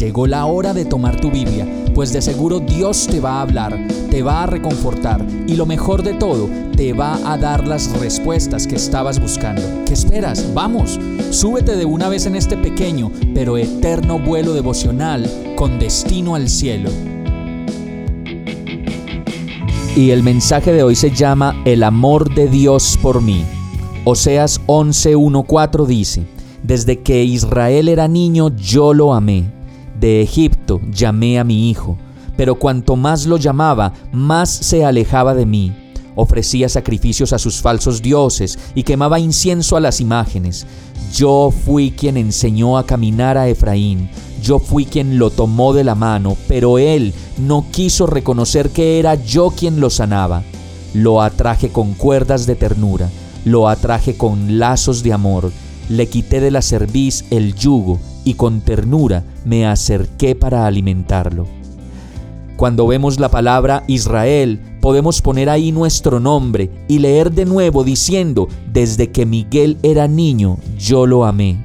Llegó la hora de tomar tu Biblia, pues de seguro Dios te va a hablar, te va a reconfortar y lo mejor de todo, te va a dar las respuestas que estabas buscando. ¿Qué esperas? Vamos, súbete de una vez en este pequeño pero eterno vuelo devocional con destino al cielo. Y el mensaje de hoy se llama El amor de Dios por mí. Oseas 11:14 dice, Desde que Israel era niño yo lo amé de Egipto llamé a mi hijo, pero cuanto más lo llamaba, más se alejaba de mí. Ofrecía sacrificios a sus falsos dioses y quemaba incienso a las imágenes. Yo fui quien enseñó a caminar a Efraín, yo fui quien lo tomó de la mano, pero él no quiso reconocer que era yo quien lo sanaba. Lo atraje con cuerdas de ternura, lo atraje con lazos de amor, le quité de la cerviz el yugo y con ternura me acerqué para alimentarlo. Cuando vemos la palabra Israel, podemos poner ahí nuestro nombre y leer de nuevo diciendo, desde que Miguel era niño, yo lo amé.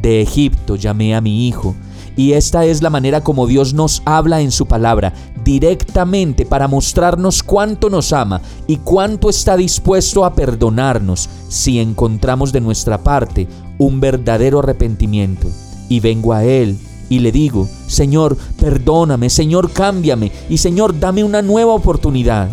De Egipto llamé a mi hijo. Y esta es la manera como Dios nos habla en su palabra, directamente para mostrarnos cuánto nos ama y cuánto está dispuesto a perdonarnos si encontramos de nuestra parte un verdadero arrepentimiento y vengo a Él y le digo, Señor, perdóname, Señor, cámbiame y Señor, dame una nueva oportunidad.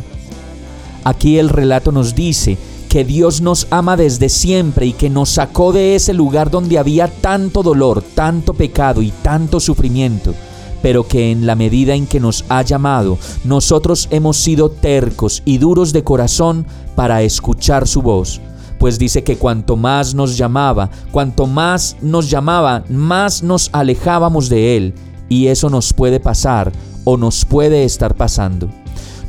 Aquí el relato nos dice que Dios nos ama desde siempre y que nos sacó de ese lugar donde había tanto dolor, tanto pecado y tanto sufrimiento, pero que en la medida en que nos ha llamado, nosotros hemos sido tercos y duros de corazón para escuchar su voz pues dice que cuanto más nos llamaba, cuanto más nos llamaba, más nos alejábamos de Él, y eso nos puede pasar o nos puede estar pasando.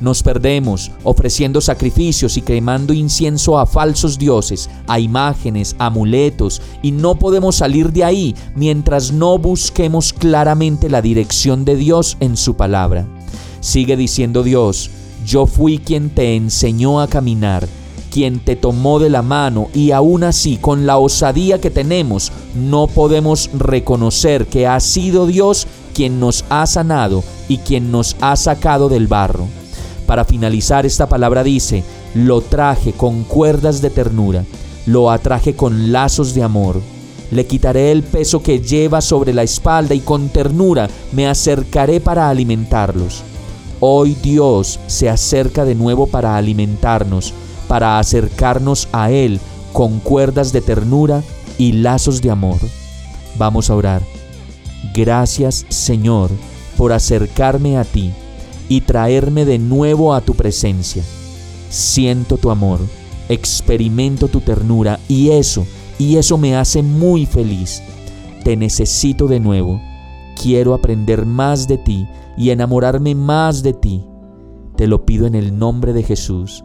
Nos perdemos ofreciendo sacrificios y quemando incienso a falsos dioses, a imágenes, amuletos, y no podemos salir de ahí mientras no busquemos claramente la dirección de Dios en su palabra. Sigue diciendo Dios, yo fui quien te enseñó a caminar quien te tomó de la mano y aún así con la osadía que tenemos no podemos reconocer que ha sido Dios quien nos ha sanado y quien nos ha sacado del barro. Para finalizar esta palabra dice, lo traje con cuerdas de ternura, lo atraje con lazos de amor. Le quitaré el peso que lleva sobre la espalda y con ternura me acercaré para alimentarlos. Hoy Dios se acerca de nuevo para alimentarnos para acercarnos a Él con cuerdas de ternura y lazos de amor. Vamos a orar. Gracias Señor por acercarme a ti y traerme de nuevo a tu presencia. Siento tu amor, experimento tu ternura y eso, y eso me hace muy feliz. Te necesito de nuevo. Quiero aprender más de ti y enamorarme más de ti. Te lo pido en el nombre de Jesús.